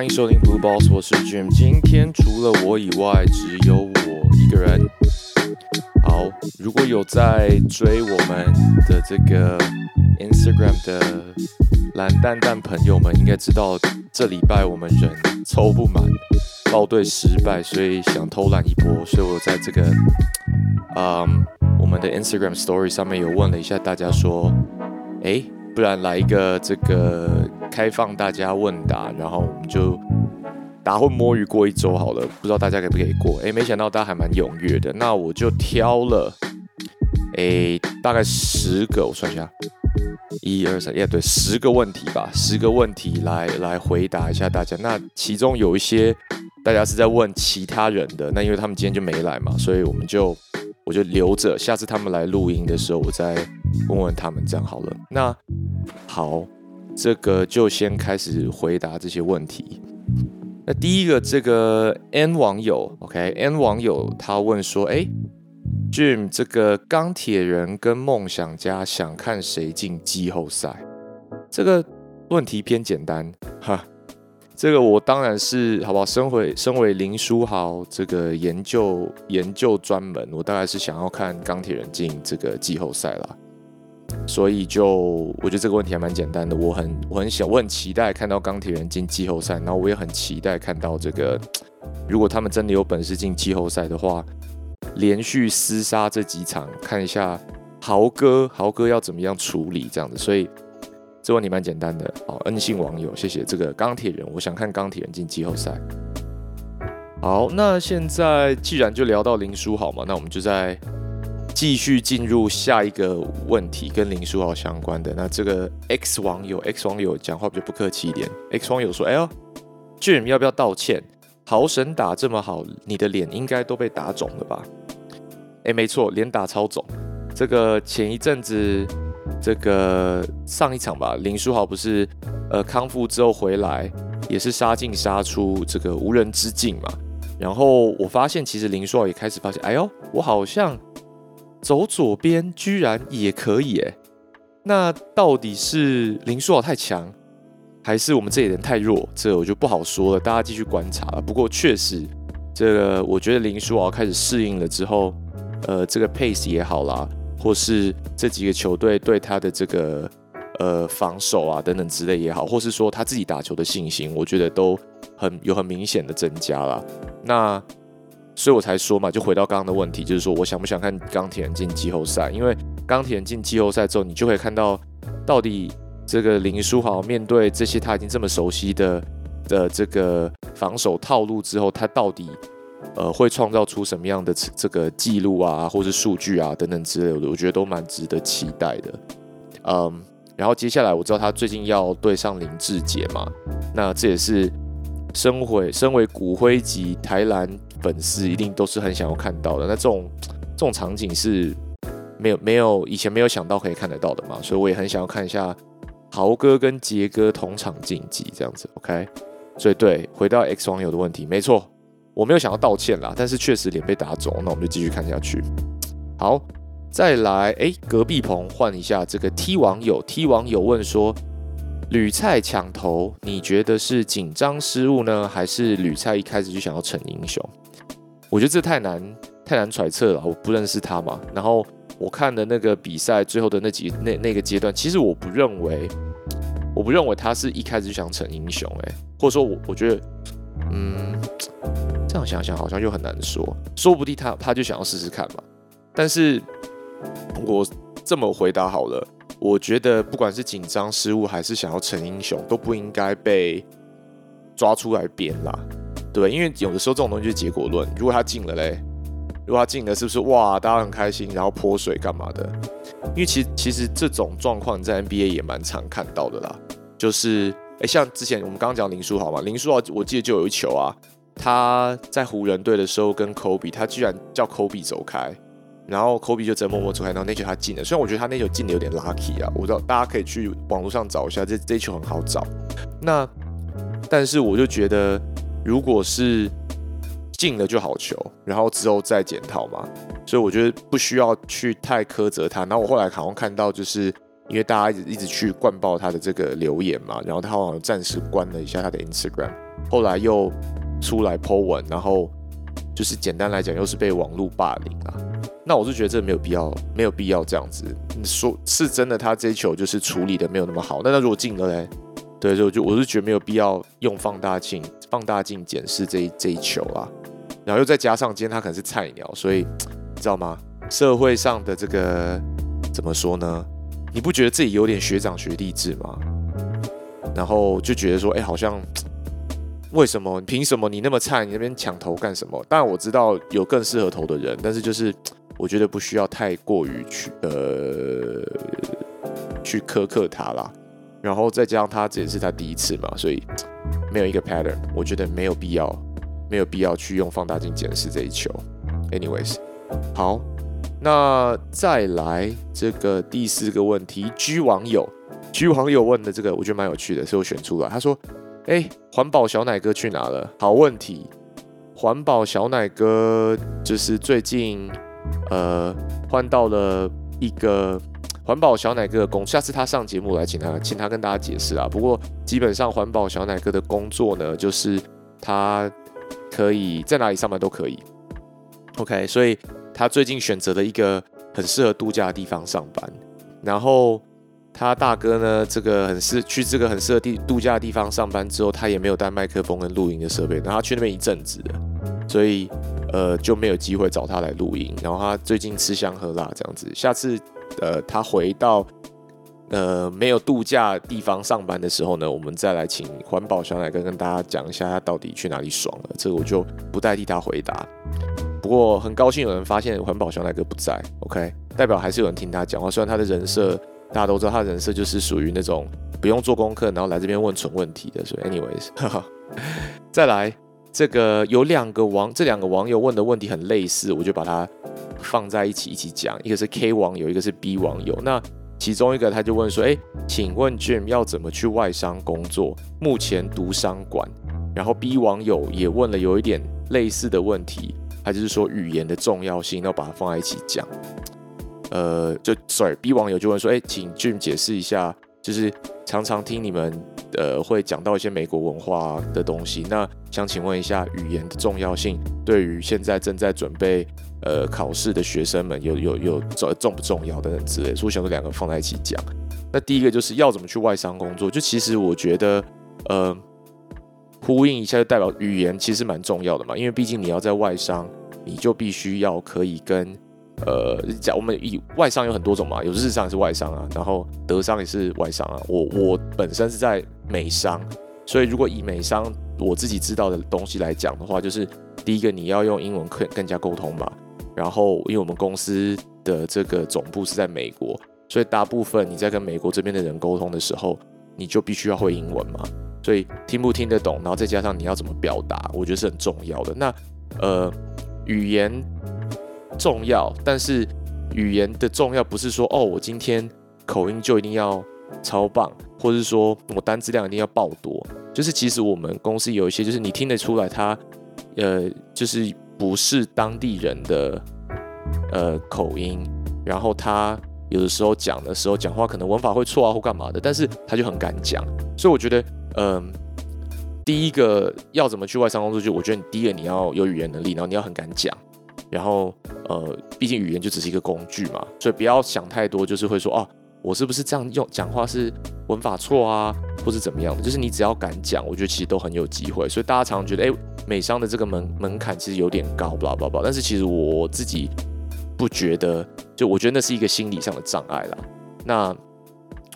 欢迎收听 Blue Balls，我是 Jim。今天除了我以外，只有我一个人。好，如果有在追我们的这个 Instagram 的蓝蛋蛋朋友们，应该知道这礼拜我们人抽不满，报队失败，所以想偷懒一波，所以我在这个嗯我们的 Instagram Story 上面有问了一下大家说，哎。不然来一个这个开放大家问答，然后我们就打混摸鱼过一周好了。不知道大家可不可以过？哎，没想到大家还蛮踊跃的。那我就挑了，哎，大概十个，我算一下，一二三，耶，对，十个问题吧，十个问题来来回答一下大家。那其中有一些大家是在问其他人的，那因为他们今天就没来嘛，所以我们就。我就留着，下次他们来录音的时候，我再问问他们，这样好了。那好，这个就先开始回答这些问题。那第一个，这个 N 网友，OK，N 网友他问说：“哎，Jim，这个钢铁人跟梦想家想看谁进季后赛？”这个问题偏简单，哈。这个我当然是好不好？身为身为林书豪这个研究研究专门，我大概是想要看钢铁人进这个季后赛啦。所以就我觉得这个问题还蛮简单的。我很我很想我很期待看到钢铁人进季后赛，然后我也很期待看到这个，如果他们真的有本事进季后赛的话，连续厮杀这几场，看一下豪哥豪哥要怎么样处理这样子，所以。这问题蛮简单的，好，恩信网友，谢谢这个钢铁人，我想看钢铁人进季后赛。好，那现在既然就聊到林书豪嘛，那我们就在继续进入下一个问题，跟林书豪相关的。那这个 X 网友，X 网友讲话比较不客气一点，X 网友说：“哎呦，Jim 要不要道歉？豪神打这么好，你的脸应该都被打肿了吧？”哎，没错，脸打超肿。这个前一阵子。这个上一场吧，林书豪不是呃康复之后回来，也是杀进杀出，这个无人之境嘛。然后我发现，其实林书豪也开始发现，哎呦，我好像走左边居然也可以哎。那到底是林书豪太强，还是我们这里人太弱？这我就不好说了，大家继续观察了。不过确实，这个我觉得林书豪开始适应了之后，呃，这个 pace 也好啦。或是这几个球队对他的这个呃防守啊等等之类也好，或是说他自己打球的信心，我觉得都很有很明显的增加了。那所以我才说嘛，就回到刚刚的问题，就是说我想不想看钢铁人进季后赛？因为钢铁人进季后赛之后，你就会看到到底这个林书豪面对这些他已经这么熟悉的的这个防守套路之后，他到底。呃，会创造出什么样的这个记录啊，或是数据啊等等之类的，我觉得都蛮值得期待的。嗯，然后接下来我知道他最近要对上林志杰嘛，那这也是身为身为骨灰级台篮粉丝一定都是很想要看到的。那这种这种场景是没有没有以前没有想到可以看得到的嘛，所以我也很想要看一下豪哥跟杰哥同场竞技这样子。OK，所以对，回到 X 网友的问题，没错。我没有想要道歉啦，但是确实脸被打肿，那我们就继续看下去。好，再来，哎，隔壁棚换一下这个 T 网友，T 网友问说：吕菜抢头，你觉得是紧张失误呢，还是吕菜一开始就想要逞英雄？我觉得这太难太难揣测了，我不认识他嘛。然后我看的那个比赛最后的那几那那个阶段，其实我不认为，我不认为他是一开始就想逞英雄，哎，或者说我我觉得，嗯。这样想想好像又很难说，说不定他他就想要试试看嘛。但是我这么回答好了，我觉得不管是紧张失误还是想要成英雄，都不应该被抓出来编啦，对因为有的时候这种东西就是结果论。如果他进了嘞，如果他进了，是不是哇，大家很开心，然后泼水干嘛的？因为其其实这种状况在 NBA 也蛮常看到的啦。就是哎，像之前我们刚刚讲林书豪嘛，林书豪我记得就有一球啊。他在湖人队的时候跟科比，他居然叫科比走开，然后科比就直接默默走开，然后那球他进了。虽然我觉得他那球进的有点 lucky 啊，我知道大家可以去网络上找一下，这这球很好找。那但是我就觉得，如果是进了就好球，然后之后再检讨嘛，所以我觉得不需要去太苛责他。然后我后来好像看到，就是因为大家一直一直去灌爆他的这个留言嘛，然后他好像暂时关了一下他的 Instagram。后来又出来 Po 文，然后就是简单来讲，又是被网络霸凌啊。那我是觉得这没有必要，没有必要这样子。你说是真的，他这一球就是处理的没有那么好。那他如果进了嘞，对，就就我是觉得没有必要用放大镜放大镜检视这一这一球啊。然后又再加上今天他可能是菜鸟，所以你知道吗？社会上的这个怎么说呢？你不觉得自己有点学长学弟制吗？然后就觉得说，哎，好像为什么？凭什么你那么菜？你那边抢头干什么？当然我知道有更适合投的人，但是就是我觉得不需要太过于去呃去苛刻他啦。然后再加上他这也是他第一次嘛，所以没有一个 pattern，我觉得没有必要，没有必要去用放大镜检视这一球。Anyways，好。那再来这个第四个问题，G 网友，G 网友问的这个，我觉得蛮有趣的，所以我选出来。他说：“哎，环保小奶哥去哪了？”好问题，环保小奶哥就是最近呃换到了一个环保小奶哥的工，下次他上节目来，请他请他跟大家解释啊。不过基本上环保小奶哥的工作呢，就是他可以在哪里上班都可以。OK，所以。他最近选择了一个很适合度假的地方上班，然后他大哥呢，这个很适去这个很适合地度假的地方上班之后，他也没有带麦克风跟录音的设备，然后他去那边一阵子了，所以呃就没有机会找他来录音。然后他最近吃香喝辣这样子，下次呃他回到呃没有度假地方上班的时候呢，我们再来请环保小奶哥跟大家讲一下他到底去哪里爽了，这个我就不代替他回答。不过很高兴有人发现环保小奶哥不在，OK，代表还是有人听他讲话。虽然他的人设大家都知道，他的人设就是属于那种不用做功课，然后来这边问蠢问题的。所以，anyways，再来这个有两个网，这两个网友问的问题很类似，我就把它放在一起一起讲。一个是 K 网友，一个是 B 网友。那其中一个他就问说：“哎，请问 Jim 要怎么去外商工作？目前读商管。”然后 B 网友也问了有一点类似的问题。他就是说语言的重要性，要把它放在一起讲。呃，就 sorry，B 网友就问说：“哎，请 Jim 解释一下，就是常常听你们呃会讲到一些美国文化的东西，那想请问一下语言的重要性，对于现在正在准备呃考试的学生们有有有重重不重要等等之类。所以想说两个放在一起讲。那第一个就是要怎么去外商工作，就其实我觉得呃。”呼应一下，就代表语言其实蛮重要的嘛，因为毕竟你要在外商，你就必须要可以跟呃讲，我们以外商有很多种嘛，有日商也是外商啊，然后德商也是外商啊。我我本身是在美商，所以如果以美商我自己知道的东西来讲的话，就是第一个你要用英文更更加沟通嘛，然后因为我们公司的这个总部是在美国，所以大部分你在跟美国这边的人沟通的时候，你就必须要会英文嘛。所以听不听得懂，然后再加上你要怎么表达，我觉得是很重要的。那呃，语言重要，但是语言的重要不是说哦，我今天口音就一定要超棒，或者是说我单词量一定要爆多。就是其实我们公司有一些，就是你听得出来他呃，就是不是当地人的呃口音，然后他有的时候讲的时候讲话可能文法会错啊或干嘛的，但是他就很敢讲，所以我觉得。嗯，第一个要怎么去外商工作？就我觉得，你第一个你要有语言能力，然后你要很敢讲，然后呃，毕竟语言就只是一个工具嘛，所以不要想太多，就是会说哦，我是不是这样用讲话是文法错啊，或是怎么样的？就是你只要敢讲，我觉得其实都很有机会。所以大家常常觉得，哎，美商的这个门门槛其实有点高，不啦不啦，但是其实我自己不觉得，就我觉得那是一个心理上的障碍啦。那。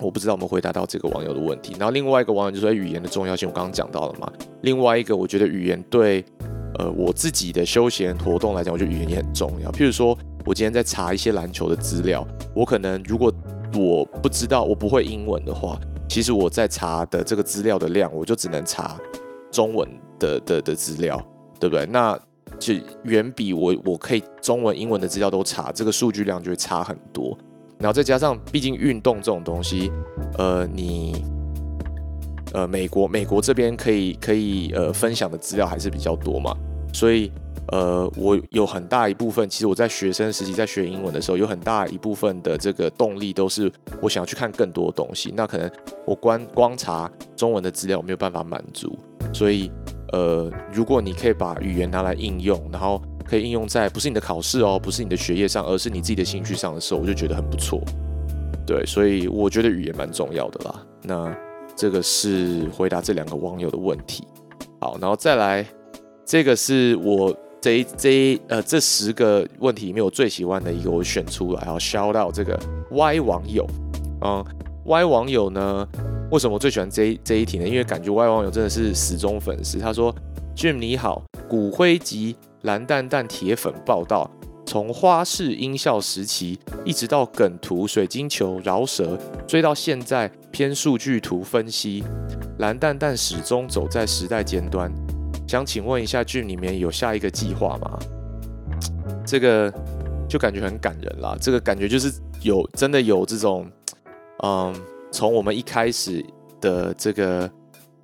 我不知道我们回答到这个网友的问题，然后另外一个网友就说语言的重要性，我刚刚讲到了嘛。另外一个，我觉得语言对呃我自己的休闲活动来讲，我觉得语言也很重要。譬如说，我今天在查一些篮球的资料，我可能如果我不知道我不会英文的话，其实我在查的这个资料的量，我就只能查中文的的的资料，对不对？那就远比我我可以中文、英文的资料都查，这个数据量就会差很多。然后再加上，毕竟运动这种东西，呃，你，呃，美国美国这边可以可以呃分享的资料还是比较多嘛，所以呃，我有很大一部分，其实我在学生时期在学英文的时候，有很大一部分的这个动力都是我想要去看更多东西。那可能我观观察中文的资料没有办法满足，所以呃，如果你可以把语言拿来应用，然后可以应用在不是你的考试哦，不是你的学业上，而是你自己的兴趣上的时候，我就觉得很不错。对，所以我觉得语言蛮重要的啦。那这个是回答这两个网友的问题。好，然后再来，这个是我这这呃这十个问题里面我最喜欢的一个，我选出来，然后 shout out 这个 Y 网友。嗯，Y 网友呢，为什么我最喜欢这这一题呢？因为感觉 Y 网友真的是死忠粉丝。他说：“Jim 你好，骨灰级蓝蛋蛋铁粉报道。”从花式音效时期，一直到梗图、水晶球、饶舌，追到现在偏数据图分析，蓝蛋蛋始终走在时代尖端。想请问一下，剧里面有下一个计划吗？这个就感觉很感人啦。这个感觉就是有真的有这种，嗯，从我们一开始的这个。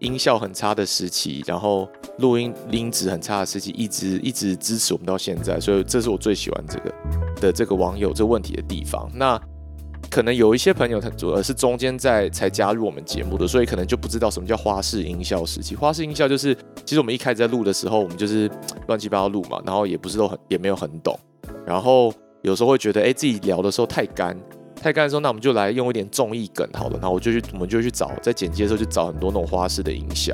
音效很差的时期，然后录音音质很差的时期，一直一直支持我们到现在，所以这是我最喜欢这个的这个网友这问题的地方。那可能有一些朋友他主要是中间在才加入我们节目的，所以可能就不知道什么叫花式音效时期。花式音效就是，其实我们一开始在录的时候，我们就是乱七八糟录嘛，然后也不是都很也没有很懂，然后有时候会觉得，哎，自己聊的时候太干。太干的时候，那我们就来用一点综艺梗好了。然后我就去，我们就去找，在剪辑的时候去找很多那种花式的音效。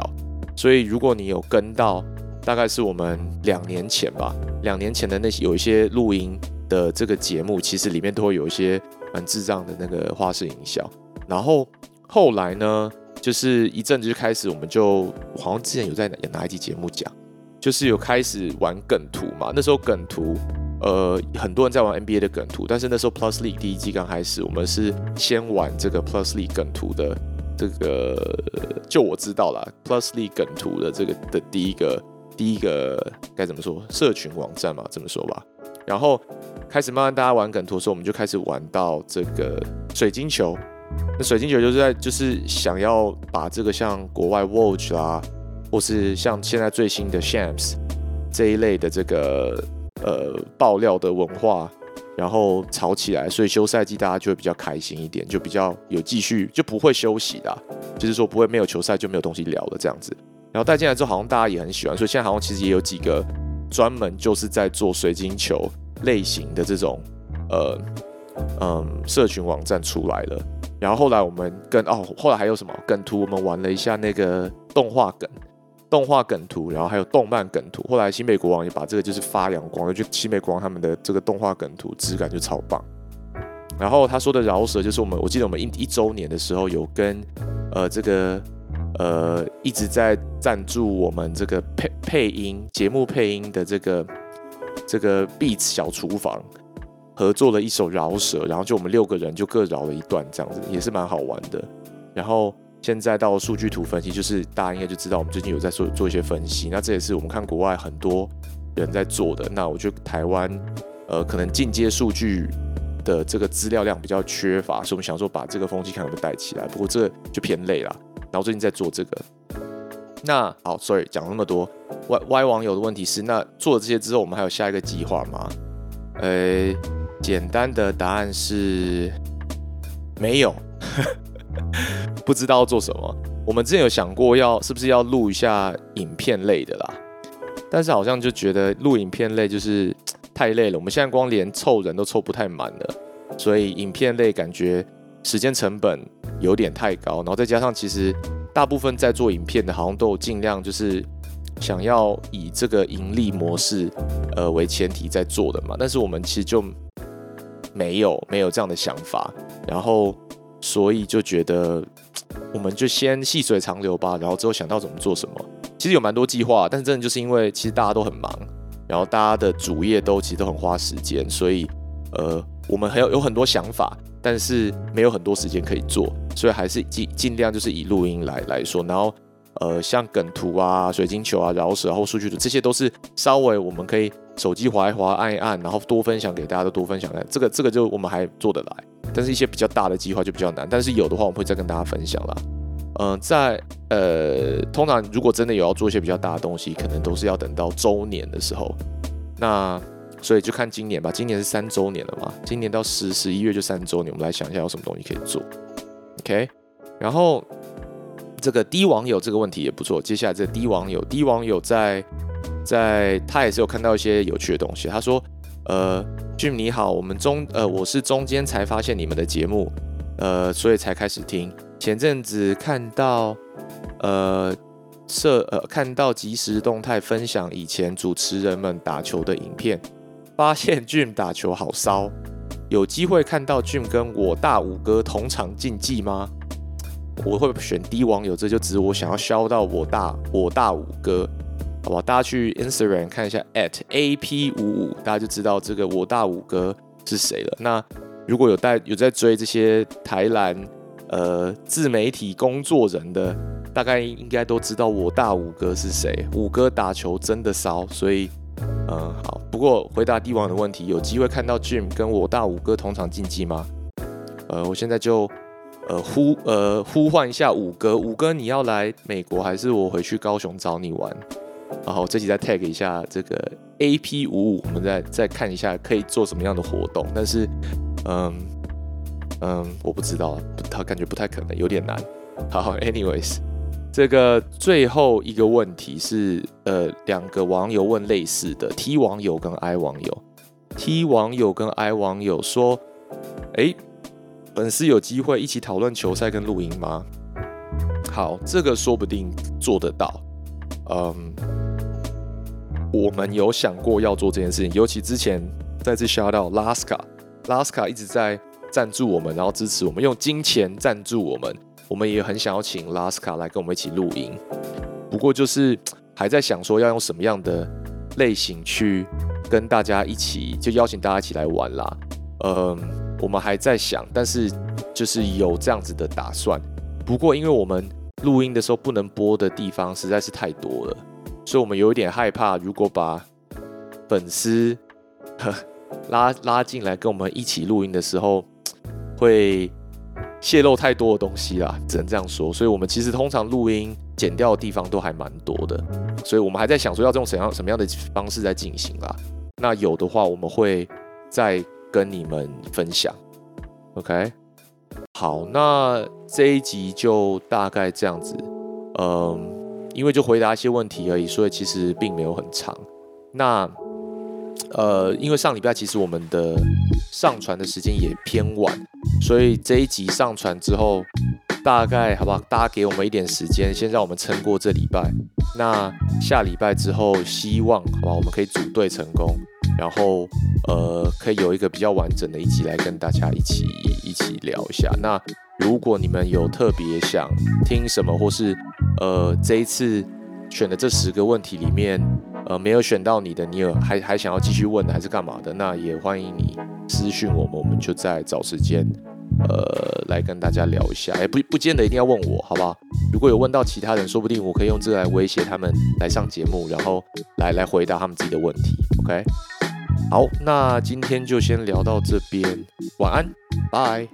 所以如果你有跟到，大概是我们两年前吧，两年前的那些有一些录音的这个节目，其实里面都会有一些很智障的那个花式营销。然后后来呢，就是一阵子就开始，我们就好像之前有在哪哪一集节目讲，就是有开始玩梗图嘛。那时候梗图。呃，很多人在玩 NBA 的梗图，但是那时候 Plus League 第一季刚开始，我们是先玩这个 Plus League 梗图的这个，就我知道啦 Plus League 梗图的这个的第一个第一个该怎么说？社群网站嘛，这么说吧。然后开始慢慢大家玩梗图的时候，我们就开始玩到这个水晶球。那水晶球就是在就是想要把这个像国外 Watch 啦，或是像现在最新的 Shams 这一类的这个。呃，爆料的文化，然后吵起来，所以休赛季大家就会比较开心一点，就比较有继续，就不会休息的，就是说不会没有球赛就没有东西聊了这样子。然后带进来之后，好像大家也很喜欢，所以现在好像其实也有几个专门就是在做水晶球类型的这种呃嗯社群网站出来了。然后后来我们跟哦，后来还有什么梗图，我们玩了一下那个动画梗。动画梗图，然后还有动漫梗图。后来新美国王也把这个就是发扬光，就新美国王他们的这个动画梗图质感就超棒。然后他说的饶舌就是我们，我记得我们一一周年的时候有跟呃这个呃一直在赞助我们这个配配音节目配音的这个这个 Beats 小厨房合作了一首饶舌，然后就我们六个人就各饶了一段这样子，也是蛮好玩的。然后。现在到数据图分析，就是大家应该就知道，我们最近有在做做一些分析。那这也是我们看国外很多人在做的。那我觉得台湾，呃，可能进阶数据的这个资料量比较缺乏，所以我们想说把这个风气看能不能带起来。不过这就偏累了。然后最近在做这个。那好，sorry，讲那么多。Y Y 网友的问题是，那做了这些之后，我们还有下一个计划吗？呃，简单的答案是没有。不知道做什么。我们之前有想过要是不是要录一下影片类的啦，但是好像就觉得录影片类就是太累了。我们现在光连凑人都凑不太满了，所以影片类感觉时间成本有点太高。然后再加上其实大部分在做影片的，好像都有尽量就是想要以这个盈利模式呃为前提在做的嘛。但是我们其实就没有没有这样的想法，然后所以就觉得。我们就先细水长流吧，然后之后想到怎么做什么。其实有蛮多计划，但是真的就是因为其实大家都很忙，然后大家的主业都其实都很花时间，所以呃，我们还有有很多想法，但是没有很多时间可以做，所以还是尽尽量就是以录音来来说，然后呃，像梗图啊、水晶球啊、饶舌或数据图，这些都是稍微我们可以手机滑一滑、按一按，然后多分享给大家，都多分享的。这个这个就我们还做得来。但是一些比较大的计划就比较难，但是有的话我们会再跟大家分享啦。嗯，在呃，通常如果真的有要做一些比较大的东西，可能都是要等到周年的时候。那所以就看今年吧，今年是三周年了嘛，今年到十十一月就三周年，我们来想一下有什么东西可以做。OK，然后这个低网友这个问题也不错。接下来这低网友，低网友在在他也是有看到一些有趣的东西。他说：“呃，Jim 你好，我们中呃我是中间才发现你们的节目，呃，所以才开始听。前阵子看到呃社呃看到即时动态分享以前主持人们打球的影片，发现 Jim 打球好骚。有机会看到 Jim 跟我大五哥同场竞技吗？”我会选低网友，这就指我想要消到我大我大五哥，好吧？大家去 Instagram 看一下 at @ap 五五，大家就知道这个我大五哥是谁了。那如果有在有在追这些台篮呃自媒体工作人的，大概应该都知道我大五哥是谁。五哥打球真的骚，所以嗯好。不过回答帝王的问题，有机会看到 Jim 跟我大五哥同场竞技吗？呃，我现在就。呃呼呃呼唤一下五哥，五哥你要来美国还是我回去高雄找你玩？然后这集再 tag 一下这个 AP 五五，我们再再看一下可以做什么样的活动。但是嗯嗯我不知道，他感觉不太可能，有点难。好，anyways，这个最后一个问题是呃两个网友问类似的，T 网友跟 I 网友，T 网友跟 I 网友说，哎。粉丝有机会一起讨论球赛跟录音吗？好，这个说不定做得到。嗯，我们有想过要做这件事情，尤其之前再次 shout out Laska，Laska 一直在赞助我们，然后支持我们，用金钱赞助我们。我们也很想要请 Laska 来跟我们一起录音，不过就是 还在想说要用什么样的类型去跟大家一起，就邀请大家一起来玩啦。嗯。我们还在想，但是就是有这样子的打算。不过，因为我们录音的时候不能播的地方实在是太多了，所以我们有一点害怕，如果把粉丝呵 拉拉进来跟我们一起录音的时候，会泄露太多的东西啦，只能这样说。所以我们其实通常录音剪掉的地方都还蛮多的，所以我们还在想说要用怎样什么样的方式在进行啦。那有的话，我们会再。跟你们分享，OK，好，那这一集就大概这样子，嗯，因为就回答一些问题而已，所以其实并没有很长。那，呃，因为上礼拜其实我们的上传的时间也偏晚，所以这一集上传之后，大概好不好？大家给我们一点时间，先让我们撑过这礼拜。那下礼拜之后，希望好吧，我们可以组队成功。然后，呃，可以有一个比较完整的一集来跟大家一起一起聊一下。那如果你们有特别想听什么，或是呃这一次选的这十个问题里面，呃没有选到你的，你有还还想要继续问的，还是干嘛的？那也欢迎你私讯我们，我们就再找时间，呃，来跟大家聊一下。哎，不不见得一定要问我，好不好？如果有问到其他人，说不定我可以用这个来威胁他们来上节目，然后来来回答他们自己的问题。OK。好，那今天就先聊到这边，晚安，拜。